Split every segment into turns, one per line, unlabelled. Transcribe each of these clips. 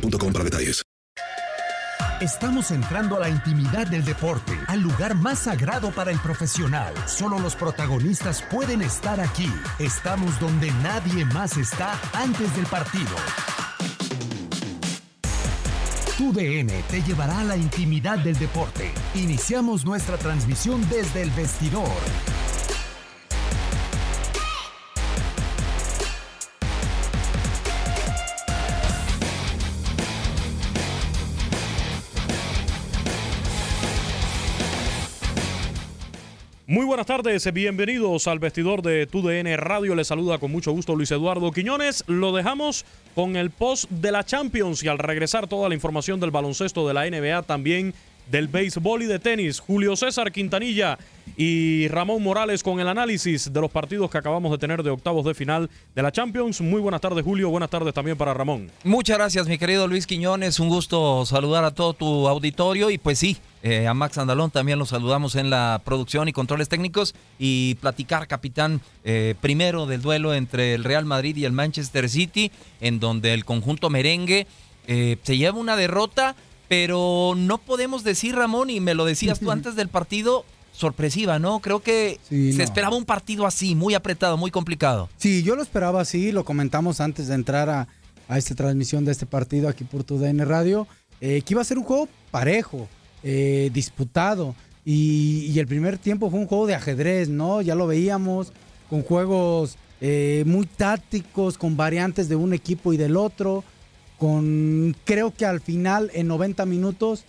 para detalles.
Estamos entrando a la intimidad del deporte, al lugar más sagrado para el profesional. Solo los protagonistas pueden estar aquí. Estamos donde nadie más está antes del partido. Tu DN te llevará a la intimidad del deporte. Iniciamos nuestra transmisión desde el vestidor.
Muy buenas tardes, bienvenidos al vestidor de TUDN Radio. Les saluda con mucho gusto Luis Eduardo Quiñones. Lo dejamos con el post de la Champions y al regresar toda la información del baloncesto de la NBA, también del béisbol y de tenis. Julio César Quintanilla y Ramón Morales con el análisis de los partidos que acabamos de tener de octavos de final de la Champions. Muy buenas tardes, Julio. Buenas tardes también para Ramón.
Muchas gracias, mi querido Luis Quiñones. Un gusto saludar a todo tu auditorio y pues sí, eh, a Max Andalón también lo saludamos en la producción y controles técnicos y platicar, capitán, eh, primero del duelo entre el Real Madrid y el Manchester City, en donde el conjunto merengue eh, se lleva una derrota, pero no podemos decir, Ramón, y me lo decías tú antes del partido, sorpresiva, ¿no? Creo que
Sí,
se
no.
esperaba un partido así, muy apretado, muy complicado.
Sí, yo lo esperaba así, lo comentamos antes de entrar a, a esta transmisión de este partido aquí por tu DN Radio, eh, que iba a ser un juego parejo, eh, disputado, y, y el primer tiempo fue un juego de ajedrez, ¿no? Ya lo veíamos, con juegos eh, muy tácticos, con variantes de un equipo y del otro, con creo que al final, en 90 minutos,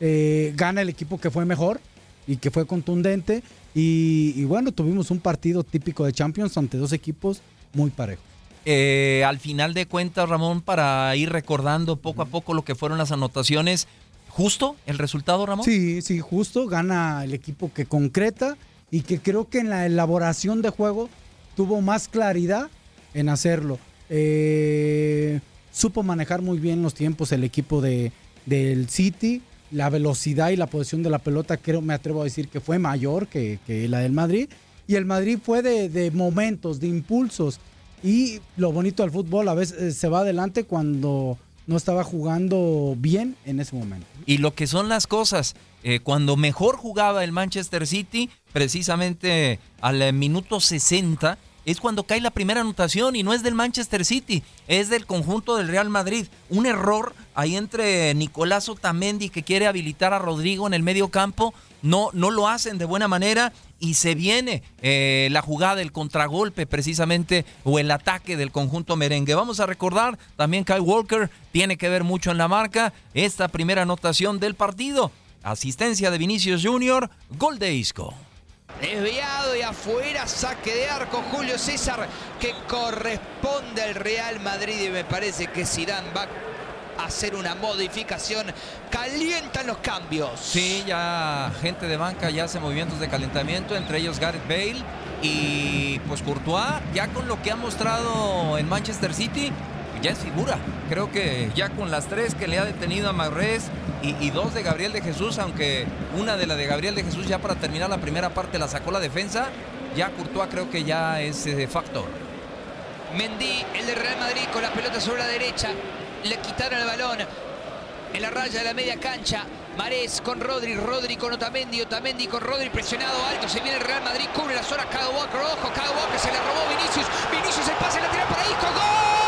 eh, gana el equipo que fue mejor y que fue contundente. Y, y bueno, tuvimos un partido típico de Champions ante dos equipos muy parejos.
Eh, al final de cuentas, Ramón, para ir recordando poco a poco lo que fueron las anotaciones, ¿justo el resultado, Ramón?
Sí, sí, justo gana el equipo que concreta y que creo que en la elaboración de juego tuvo más claridad en hacerlo. Eh, supo manejar muy bien los tiempos el equipo de, del City. La velocidad y la posición de la pelota, creo, me atrevo a decir que fue mayor que, que la del Madrid. Y el Madrid fue de, de momentos, de impulsos. Y lo bonito del fútbol a veces eh, se va adelante cuando no estaba jugando bien en ese momento.
Y lo que son las cosas, eh, cuando mejor jugaba el Manchester City, precisamente al eh, minuto 60, es cuando cae la primera anotación y no es del Manchester City, es del conjunto del Real Madrid. Un error ahí entre Nicolás Otamendi que quiere habilitar a Rodrigo en el medio campo, no, no lo hacen de buena manera y se viene eh, la jugada, el contragolpe precisamente o el ataque del conjunto merengue. Vamos a recordar también Kyle Walker tiene que ver mucho en la marca esta primera anotación del partido. Asistencia de Vinicius Junior, gol de Isco.
Desviado y afuera, saque de arco Julio César que corresponde al Real Madrid y me parece que Zidane va a hacer una modificación. Calientan los cambios.
Sí, ya gente de banca ya hace movimientos de calentamiento, entre ellos Gareth Bale y pues Courtois, ya con lo que ha mostrado en Manchester City, ya es figura. Creo que ya con las tres que le ha detenido a Mahrez y, dos de Gabriel de Jesús, aunque una de la de Gabriel de Jesús ya para terminar la primera parte la sacó la defensa, ya Courtois creo que ya es eh, factor.
Mendy, el de Real Madrid con la pelota sobre la derecha, le quitaron el balón en la raya de la media cancha. Marés con Rodri, Rodri con Otamendi, Otamendi con Rodri presionado alto, se viene el Real Madrid, cubre la zona, Kyle Walker, ojo, Kyle Walker se le robó Vinicius, Vinicius el pase lateral para Isco, ¡gol!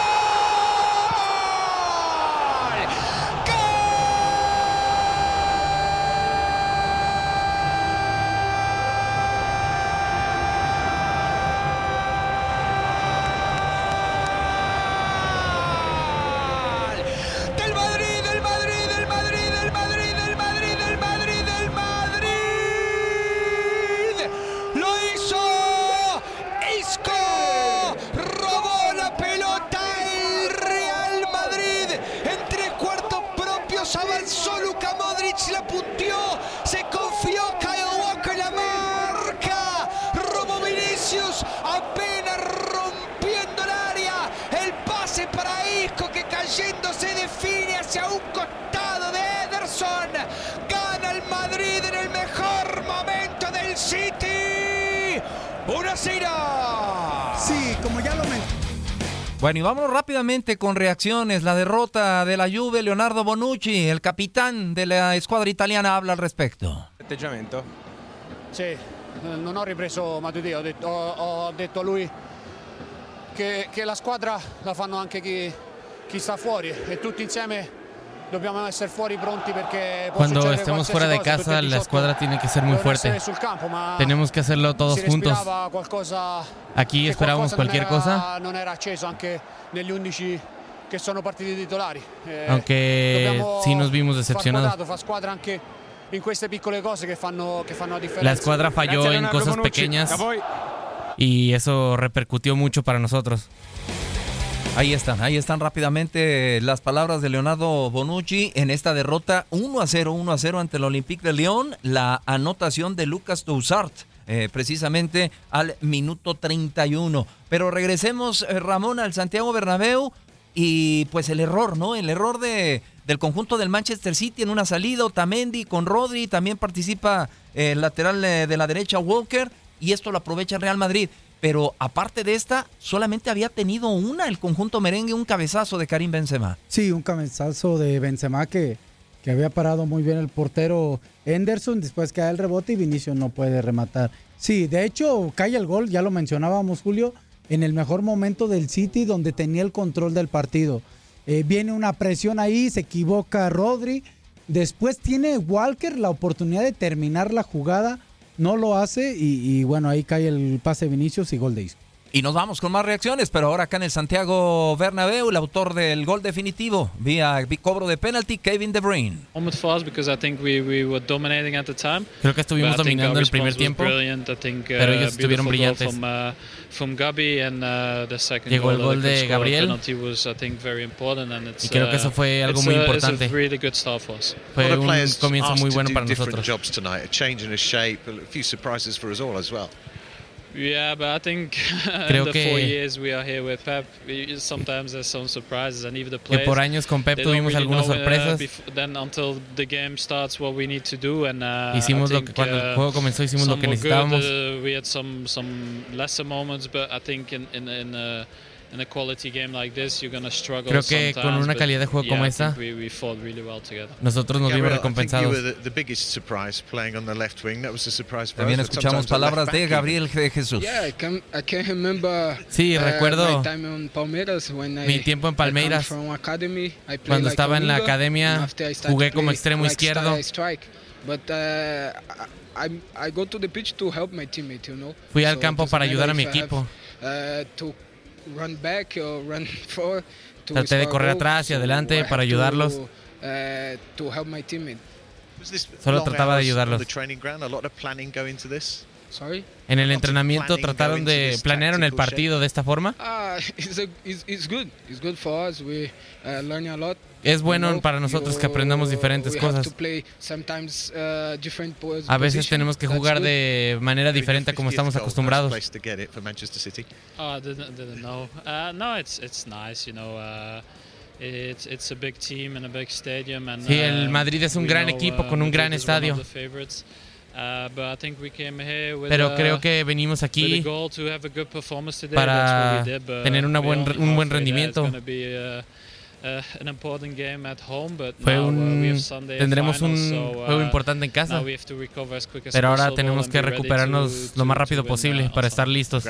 Bueno, y vámonos rápidamente con reacciones. La derrota de la Juve, Leonardo Bonucci, el capitán de la escuadra italiana, habla al respecto.
Atteggiamento?
Sì, non ho ripreso Matuidi, ho detto, ho, ho detto a lui che, che la squadra la fanno anche chi, chi sta fuori e tutti insieme
Cuando estemos fuera de casa la escuadra tiene que ser muy fuerte. Tenemos que hacerlo todos juntos. Aquí esperábamos cualquier cosa.
Non era acceso anche negli 11 che sono partiti titolari.
Eh, Aunque sí nos vimos decepcionados.
Fa squadra anche in queste piccole cose che fanno, che fanno la differenza.
La escuadra falló en cosas pequeñas y eso repercutió mucho para nosotros.
Ahí están, ahí están rápidamente las palabras de Leonardo Bonucci en esta derrota 1 a 0, 1 a 0 ante el Olympique de León. La anotación de Lucas Tousart, eh, precisamente al minuto 31. Pero regresemos, eh, Ramón, al Santiago Bernabéu y pues el error, ¿no? El error de, del conjunto del Manchester City en una salida, Otamendi con Rodri, también participa el lateral eh, de la derecha Walker y esto lo aprovecha Real Madrid pero aparte de esta, solamente había tenido una el conjunto merengue, un cabezazo de Karim Benzema.
Sí, un cabezazo de Benzema que, que había parado muy bien el portero Henderson, después cae el rebote y Vinicio no puede rematar. Sí, de hecho, cae el gol, ya lo mencionábamos Julio, en el mejor momento del City donde tenía el control del partido. Eh, viene una presión ahí, se equivoca Rodri, después tiene Walker la oportunidad de terminar la jugada no lo hace y, bueno, ahí cae el pase de Vinicius y gol de Isco.
Y nos vamos con más reacciones, pero ahora acá en el Santiago Bernabéu, el autor del gol definitivo vía cobro de penalti, Kevin De Bruyne.
Creo que estuvimos dominando el primer tiempo, pero ellos estuvieron brillantes. Llegó el gol de Gabriel y creo que eso fue algo muy importante. Fue un comienzo muy bueno para nosotros.
Yeah, but I think
Creo
the
que,
four years we are here with Pep, sometimes there's some surprises, and even the
que
players.
por años con Pep tuvimos
really
algunas
uh,
sorpresas.
bef- then until the game starts, what we need to do, and uh,
Hicimos
I
lo
think,
que cuando el
uh,
juego comenzó hicimos lo que necesitábamos.
Good, uh, we had some some lesser moments, but I think in in in a, in a quality game like this, you're gonna struggle.
Creo que con
sometimes,
una calidad de juego como esta,
think we, we fought really well together.
Nosotros nos vimos recompensados.
You were the, the biggest surprise playing on the left wing. That was a surprise for
También escuchamos palabras de Gabriel de Jesús.
Sí,
uh,
recuerdo
my time on Palmeiras when I,
mi tiempo en Palmeiras.
from academy, I played
Cuando
like a
estaba en la
winger,
academia,
and after I started
jugué como extremo
like
izquierdo.
uh, I, I go to the pitch to help my teammate, you know.
Fui al campo para ayudar a mi equipo.
Have, to run back or run forward. To
Traté de correr atrás y adelante para ayudarlos.
Uh, teammate.
Solo trataba de ayudarlos. En el entrenamiento trataron de planearon el partido de esta forma. Es bueno para nosotros que aprendamos diferentes cosas. A veces tenemos que jugar de manera diferente a como estamos acostumbrados. Sí, el Madrid es un gran equipo con un gran estadio. Pero creo que venimos aquí para tener una buen, un buen rendimiento. Fue un, tendremos un juego importante en casa, pero ahora tenemos que recuperarnos lo más rápido posible para estar listos.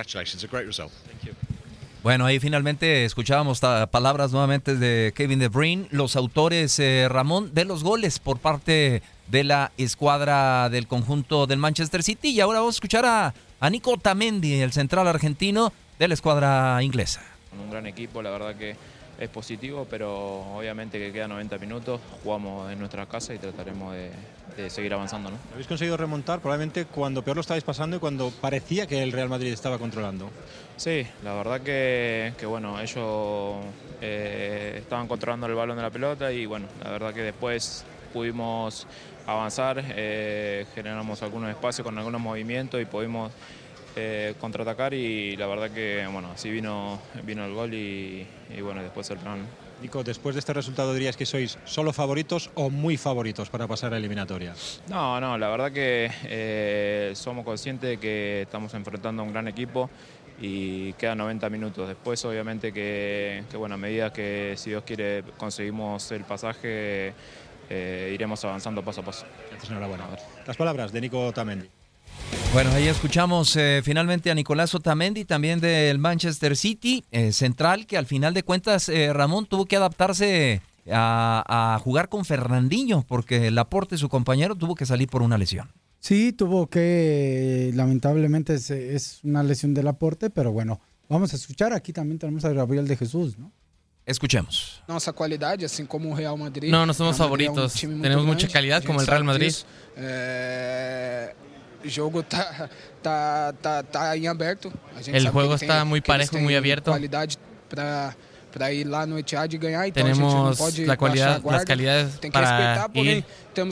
Bueno, ahí finalmente escuchábamos palabras nuevamente de Kevin De Bruyne, los autores, eh, Ramón, de los goles por parte de la escuadra del conjunto del Manchester City. Y ahora vamos a escuchar a, a Nico Tamendi, el central argentino de la escuadra inglesa.
Un gran equipo, la verdad que es positivo, pero obviamente que quedan 90 minutos, jugamos en nuestra casa y trataremos de, seguir avanzando. ¿no?
Habéis conseguido remontar probablemente cuando peor lo estabais pasando y cuando parecía que el Real Madrid estaba controlando.
Sí, la verdad que, bueno, ellos eh, estaban controlando el balón de la pelota y bueno, la verdad que después pudimos avanzar, eh, generamos algunos espacios con algunos movimientos y pudimos eh, contraatacar y la verdad que bueno, así vino, vino el gol y, bueno, después el plan.
Nico, después de este resultado dirías que sois solo favoritos o muy favoritos para pasar a eliminatoria.
No, no, la verdad que somos conscientes de que estamos enfrentando a un gran equipo y quedan 90 minutos. Después, obviamente, que, bueno, a medida que, si Dios quiere, conseguimos el pasaje, eh, iremos avanzando paso a paso.
enhorabuena. Las palabras de Nico Tamendi.
Bueno, ahí escuchamos eh, finalmente a Nicolás Otamendi, también del Manchester City, eh, central, que al final de cuentas, Ramón, tuvo que adaptarse a, a, jugar con Fernandinho, porque el aporte de su compañero tuvo que salir por una lesión.
Sí, tuvo que, lamentablemente es, una lesión del aporte, pero bueno, vamos a escuchar. Aquí también tenemos a Gabriel de Jesús, ¿no?
Escuchemos.
Nuestra calidad, así como Real Madrid.
No, no somos favoritos. Tenemos mucha calidad como el Real Madrid.
Eh, el juego está, está, abierto.
el juego está muy parejo, muy abierto.
para ir lá no Etihad y ganar.
Tenemos la cualidad, las calidades para ir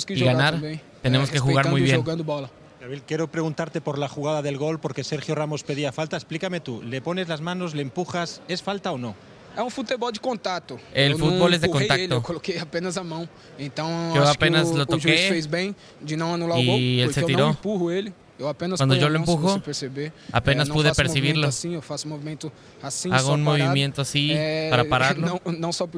y ganar. Tenemos que jugar muy bien.
quiero preguntarte por la jugada del gol porque Sergio Ramos pedía falta. Explícame tú, ¿le pones las manos, le empujas? ¿Es falta o no?
É um futebol de contato.
El eu fútbol é de contato.
Ele, eu coloquei apenas a mão. Então,
eu
acho
apenas
que o, o juiz fez bem de não anular o gol, porque eu não empurro ele.
Cuando yo lo empujo, apenas pude percibirlo. Hago un movimiento así para pararlo.
No
sé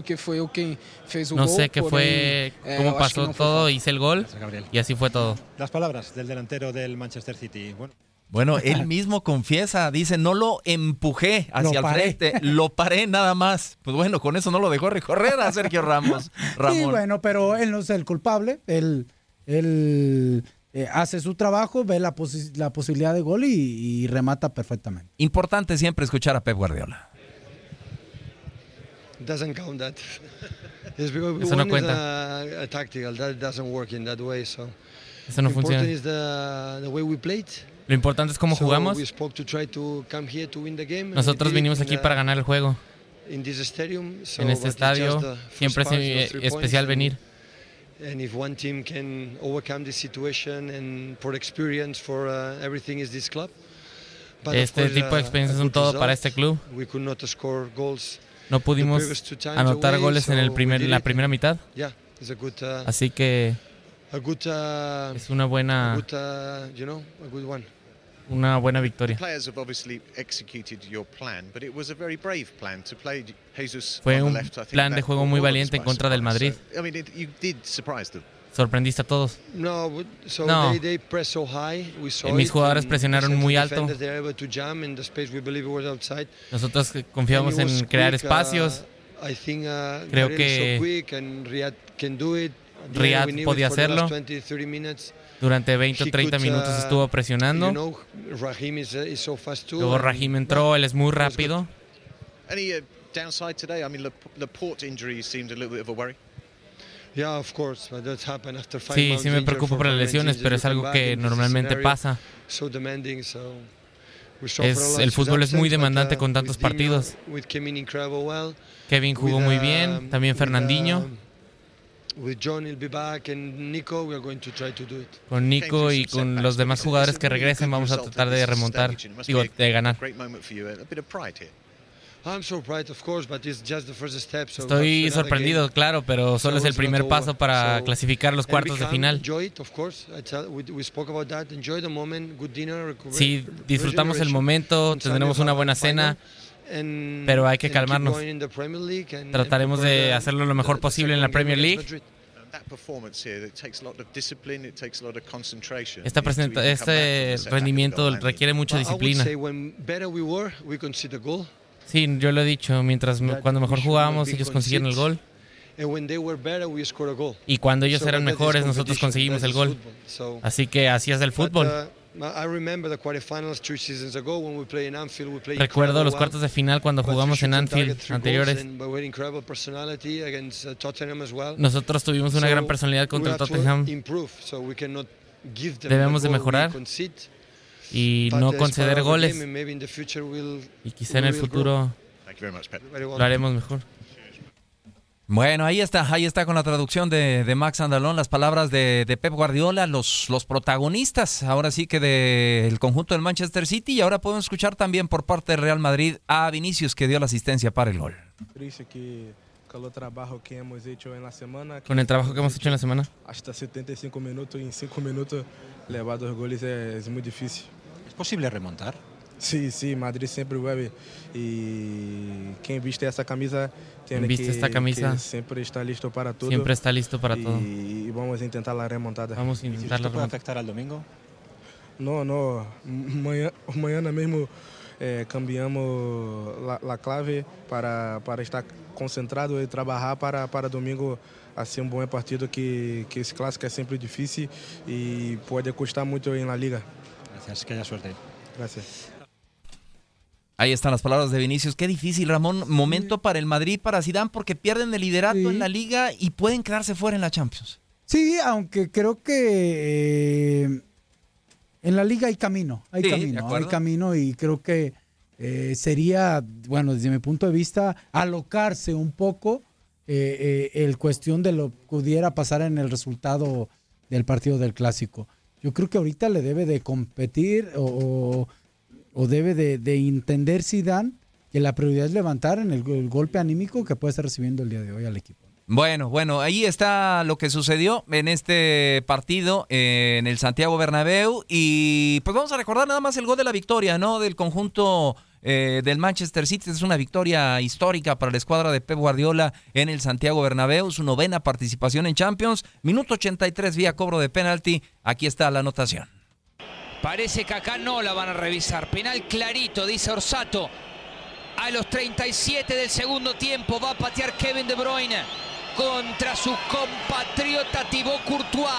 qué fue, cómo pasó todo, hice el gol y así fue todo.
Las palabras del delantero del Manchester City.
Bueno. él mismo confiesa, dice, no lo empujé hacia el frente, lo paré nada más. Pues bueno, con eso no lo dejó recorrer a Sergio Ramos.
Sí, bueno, pero él no es el culpable, él, él eh, hace su trabajo, ve la, la posibilidad de gol y, y, remata perfectamente.
Importante siempre escuchar a Pep Guardiola.
Doesn't count that.
Eso no cuenta.
A, a tactical that doesn't work in that way. So
Eso no funciona.
Is the, the way we played.
Lo importante es cómo jugamos. Nosotros vinimos aquí para ganar el juego. En este estadio siempre es especial venir.
And if one team can overcome this situation and for experience for uh, everything is this club.
But este course, tipo de uh, experiencias son todo para este club.
We could not score goals
no pudimos anotar
away,
goles en el primer, la primera mitad.
Yeah, it's a good, uh,
Así que
a good, uh,
es una buena,
a good, uh, you know, a good one
una buena victoria. Fue un plan de juego muy valiente en contra del Madrid. Sorprendiste a todos.
No,
mis jugadores presionaron muy alto. Nosotros confiamos en crear espacios.
Uh,
Creo que Riyad podía hacerlo. Durante 20 o 30 minutos estuvo presionando. Luego Rahim entró, él es muy rápido. Sí, sí me preocupo por las lesiones, pero es algo que normalmente pasa. Es, el fútbol es muy demandante con tantos partidos. Kevin jugó muy bien, también Fernandinho. Con Nico y con los demás jugadores que regresen vamos a tratar de remontar, digo, de ganar. Estoy sorprendido, claro, pero solo es el primer paso para clasificar los cuartos de final. Sí, disfrutamos el momento, tendremos una buena cena, pero hay que calmarnos. Trataremos de hacerlo lo mejor posible en la Premier League. este rendimiento requiere mucha disciplina. Sí, yo lo he dicho, mientras cuando mejor jugábamos ellos consiguieron el gol. Y cuando ellos eran mejores nosotros conseguimos el gol. Así que así es el fútbol. Recuerdo los cuartos de final cuando jugamos en Anfield anteriores. Nosotros tuvimos una gran personalidad contra el Tottenham. Debemos de mejorar y no conceder goles. Y quizá en el futuro lo haremos mejor.
Bueno, ahí está, ahí está con la traducción de, Max Andalón, las palabras de, Pep Guardiola, los, los protagonistas, ahora sí que del conjunto del Manchester City, y ahora podemos escuchar también por parte del Real Madrid a Vinicius que dio la asistencia para el gol.
con el trabajo que hemos hecho en la semana. Con el trabajo que hemos hecho en la semana.
Hasta 75 minutos y en 5 minutos levar dos goles es muy difícil
posible remontar?
Sí, sí, Madrid siempre vuelve y quien viste esa camisa
tiene viste que, esta camisa
siempre está listo para todo.
Siempre está listo para todo.
Y vamos a intentar la remontada.
Vamos a intentar
la puede afectar al domingo?
No, no. Mañana, mismo eh, cambiamos la, la, clave para, para estar concentrado y trabajar para, para domingo hacer un buen partido que, que ese clásico es siempre difícil y puede costar mucho en la liga.
Gracias, que haya suerte.
Gracias.
Ahí están las palabras de Vinicius. Qué difícil, Ramón. Momento para el Madrid, para Zidane, porque pierden el liderato en la liga y pueden quedarse fuera en la Champions.
Sí, aunque creo que eh, en la liga hay camino, hay camino, hay camino y creo que eh, sería, bueno, desde mi punto de vista, alocarse un poco eh, el cuestión de lo que pudiera pasar en el resultado del partido del clásico yo creo que ahorita le debe de competir o, debe de, de, entender Zidane que la prioridad es levantar en el, golpe anímico que puede estar recibiendo el día de hoy al equipo.
Bueno, bueno, ahí está lo que sucedió en este partido en el Santiago Bernabéu y pues vamos a recordar nada más el gol de la victoria, ¿no? Del conjunto eh, del Manchester City. Es una victoria histórica para la escuadra de Pep Guardiola en el Santiago Bernabéu, su novena participación en Champions. Minuto 83 vía cobro de penalti. Aquí está la anotación.
Parece que acá no la van a revisar. Penal clarito, dice Orsato. A los 37 del segundo tiempo va a patear Kevin De Bruyne contra su compatriota Thibaut Courtois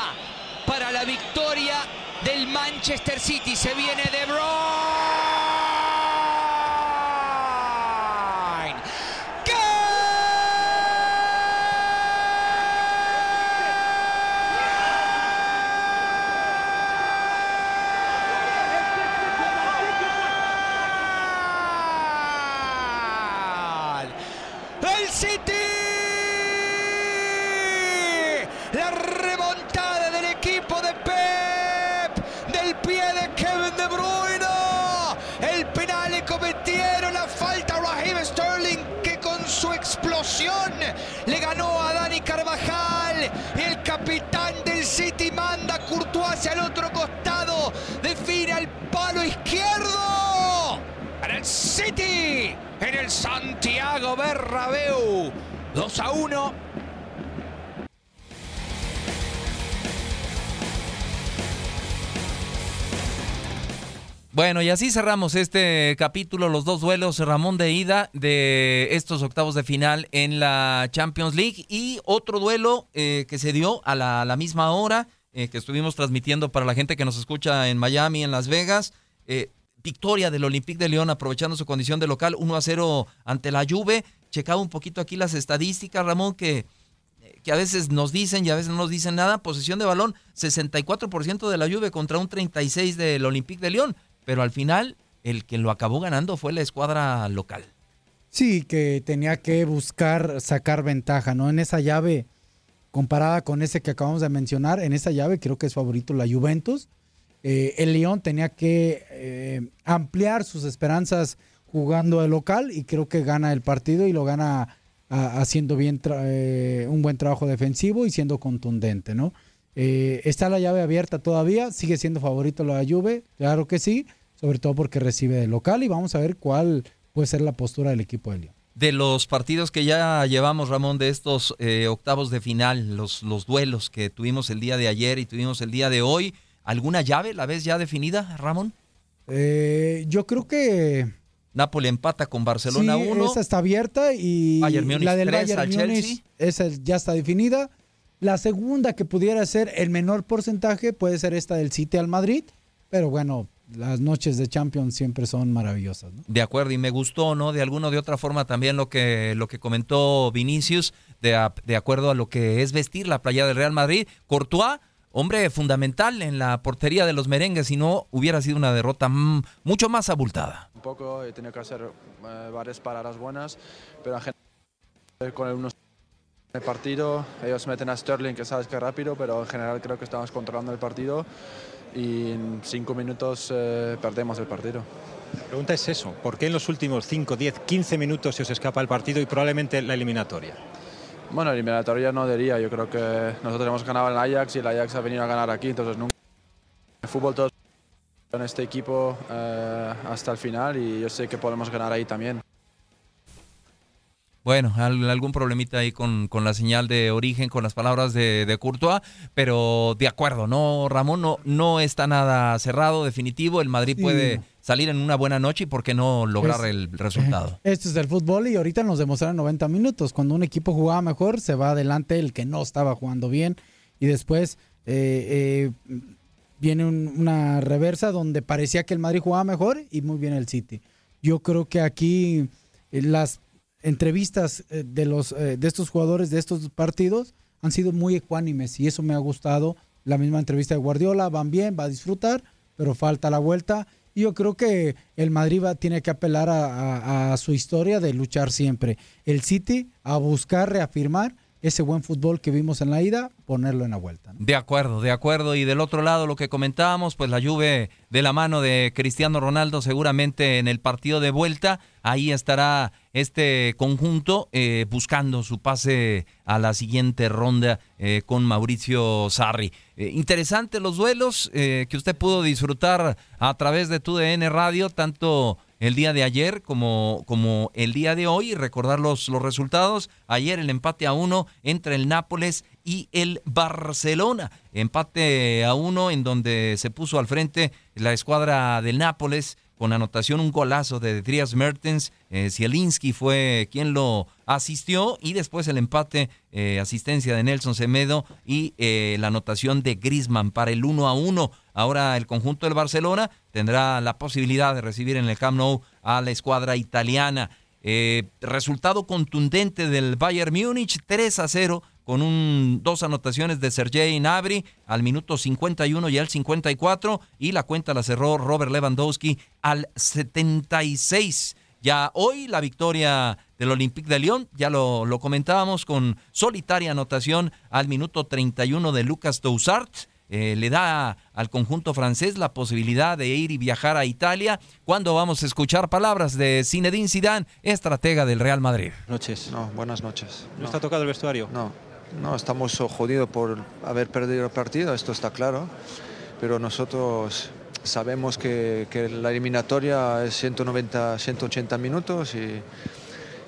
para la victoria del Manchester City. Se viene De Bruyne. Le ganó a Dani Carvajal. El capitán del City manda Courtois hacia el otro costado. Define al palo izquierdo. Para el City en el Santiago Bernabéu. 2 a 1.
Bueno, y así cerramos este capítulo, los dos duelos, Ramón de ida de estos octavos de final en la Champions League y otro duelo eh, que se dio a la, misma hora, eh, que estuvimos transmitiendo para la gente que nos escucha en Miami, en Las Vegas. Eh, victoria del Olympique de León aprovechando su condición de local, 1 a 0 ante la Juve. Checaba un poquito aquí las estadísticas, Ramón, que que a veces nos dicen y a veces no nos dicen nada, posesión de balón 64% de la Juve contra un 36 del Olympique de León, pero al final el que lo acabó ganando fue la escuadra local.
Sí, que tenía que buscar sacar ventaja, ¿no? En esa llave comparada con ese que acabamos de mencionar, en esa llave creo que es favorito la Juventus. Eh, el León tenía que eh, ampliar sus esperanzas jugando de local y creo que gana el partido y lo gana haciendo bien eh, un buen trabajo defensivo y siendo contundente, ¿no? Eh, está la llave abierta todavía, sigue siendo favorito la Juve, claro que sí, sobre todo porque recibe de local y vamos a ver cuál puede ser la postura del equipo de León.
De los partidos que ya llevamos, Ramón, de estos eh, octavos de final, los, los duelos que tuvimos el día de ayer y tuvimos el día de hoy, ¿alguna llave la vez ya definida, Ramón?
yo creo que
Napoli empata con Barcelona 1.
esa está abierta y la del Bayern Múnich esa ya está definida. La segunda que pudiera ser el menor porcentaje puede ser esta del City al Madrid, pero bueno, las noches de Champions siempre son maravillosas.
De acuerdo, y me gustó, ¿no? De alguna o de otra forma también lo que, lo que comentó Vinicius, de, de acuerdo a lo que es vestir la playa del Real Madrid. Courtois hombre fundamental en la portería de los merengues, si no hubiera sido una derrota mucho más abultada.
Un poco, he tenido que hacer eh, varias paradas buenas, pero en general con el uno el partido, ellos meten a Sterling que sabes que es rápido, pero en general creo que estamos controlando el partido y en cinco minutos eh, perdemos el partido.
La pregunta es eso, ¿por qué en los últimos 5, 10, 15 minutos se os escapa el partido y probablemente la eliminatoria?
Bueno, eliminatoria no diría, yo creo que nosotros hemos ganado en Ajax y el Ajax ha venido a ganar aquí, entonces nunca... El fútbol todos en este equipo eh, hasta el final y yo sé que podemos ganar ahí también.
Bueno, algún problemita ahí con, con, la señal de origen, con las palabras de, de, Courtois, pero de acuerdo, no, Ramón, no, no está nada cerrado, definitivo, el Madrid puede salir en una buena noche y por qué no lograr el resultado.
Esto es el fútbol y ahorita nos demostraron 90 minutos. Cuando un equipo jugaba mejor, se va adelante el que no estaba jugando bien y después eh, eh, viene una reversa donde parecía que el Madrid jugaba mejor y muy bien el City. Yo creo que aquí eh, las entrevistas eh, de, los, eh, de estos jugadores de estos partidos han sido muy ecuánimes y eso me ha gustado. La misma entrevista de Guardiola, van bien, va a disfrutar, pero falta la vuelta. Y yo creo que el Madrid va, tiene que apelar a, a su historia de luchar siempre. El City a buscar reafirmar ese buen fútbol que vimos en la ida, ponerlo en la vuelta.
De acuerdo, de acuerdo. Y del otro lado, lo que comentábamos, pues la Juve de la mano de Cristiano Ronaldo, seguramente en el partido de vuelta, ahí estará este conjunto eh, buscando su pase a la siguiente ronda eh, con Mauricio Sarri. Eh, interesante los duelos que usted pudo disfrutar a través de tu DN Radio, tanto el día de ayer como, como el día de hoy recordar los, los resultados. Ayer el empate a uno entre el Nápoles y el Barcelona. Empate a uno en donde se puso al frente la escuadra del Nápoles con anotación un golazo de Dries Mertens. Eh, Zielinski fue quien lo asistió y después el empate, eh, asistencia de Nelson Semedo y eh, la anotación de Grisman para el 1 a 1. Ahora el conjunto del Barcelona tendrá la posibilidad de recibir en el Camp Nou a la escuadra italiana. resultado contundente del Bayern Múnich, 3 a 0 con un, dos anotaciones de Sergei Nabri al minuto 51 y al 54 y la cuenta la cerró Robert Lewandowski al 76. Ya hoy la victoria del Olympique de Lyon, ya lo, lo comentábamos con solitaria anotación al minuto 31 de Lucas Dousart. Eh, le da al conjunto francés la posibilidad de ir y viajar a Italia. cuando vamos a escuchar palabras de Zinedine Zidane, estratega del Real Madrid?
Noches. No, buenas noches.
¿No, está tocado el vestuario?
No, no, estamos jodidos por haber perdido el partido, esto está claro, pero nosotros sabemos que, la eliminatoria es 190, 180 minutos y,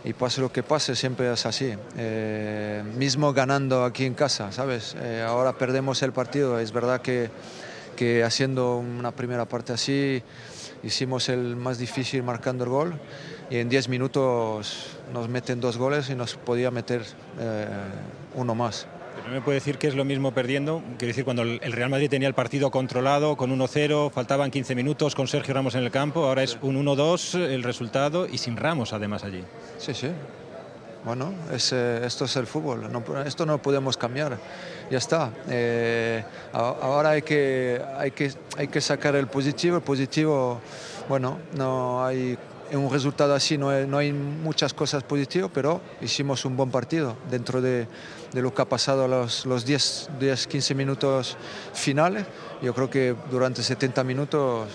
y, pase lo que pase, siempre es así. Eh, mismo ganando aquí en casa, ¿sabes? Eh, ahora perdemos el partido, es verdad que, que haciendo una primera parte así hicimos el más difícil marcando el gol y en 10 minutos nos meten dos goles y nos podía meter eh, uno más.
No me puede decir que es lo mismo perdiendo. Quiero decir, cuando el Real Madrid tenía el partido controlado con 1-0, faltaban 15 minutos con Sergio Ramos en el campo, ahora es un 1-2 el resultado y sin Ramos además allí.
Sí, sí. Bueno, esto es el fútbol, esto no podemos cambiar. Ya está. Eh, ahora hay que, hay, que, hay que sacar el positivo. El positivo, bueno, no hay en un resultado así no hay, no hay, muchas cosas positivas, pero hicimos un buen partido dentro de, de lo que ha pasado los, los 10, 10, 15 minutos finales. Yo creo que durante 70 minutos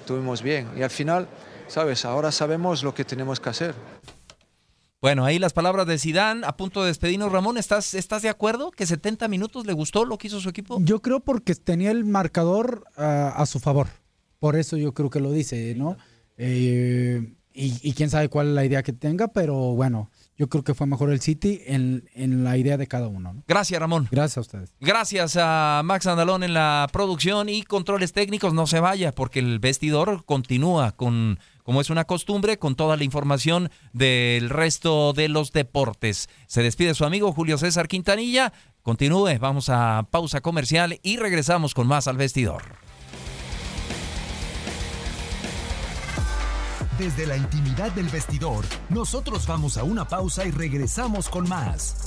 estuvimos bien y al final, sabes, ahora sabemos lo que tenemos que hacer.
Bueno, ahí las palabras de Sidán a punto de despedirnos. Ramón, ¿estás, ¿estás de acuerdo que 70 minutos le gustó lo que hizo su equipo?
Yo creo porque tenía el marcador ah, a su favor. Por eso yo creo que lo dice, ¿no? Eh, y, quién sabe cuál es la idea que tenga, pero bueno, yo creo que fue mejor el City en, en la idea de cada uno.
Gracias, Ramón.
Gracias a ustedes.
Gracias a Max Andalón en la producción y controles técnicos. No se vaya porque el vestidor continúa con, como es una costumbre, con toda la información del resto de los deportes. Se despide su amigo Julio César Quintanilla. Continúe, vamos a pausa comercial y regresamos con más al vestidor.
Desde la intimidad del vestidor, nosotros vamos a una pausa y regresamos con más.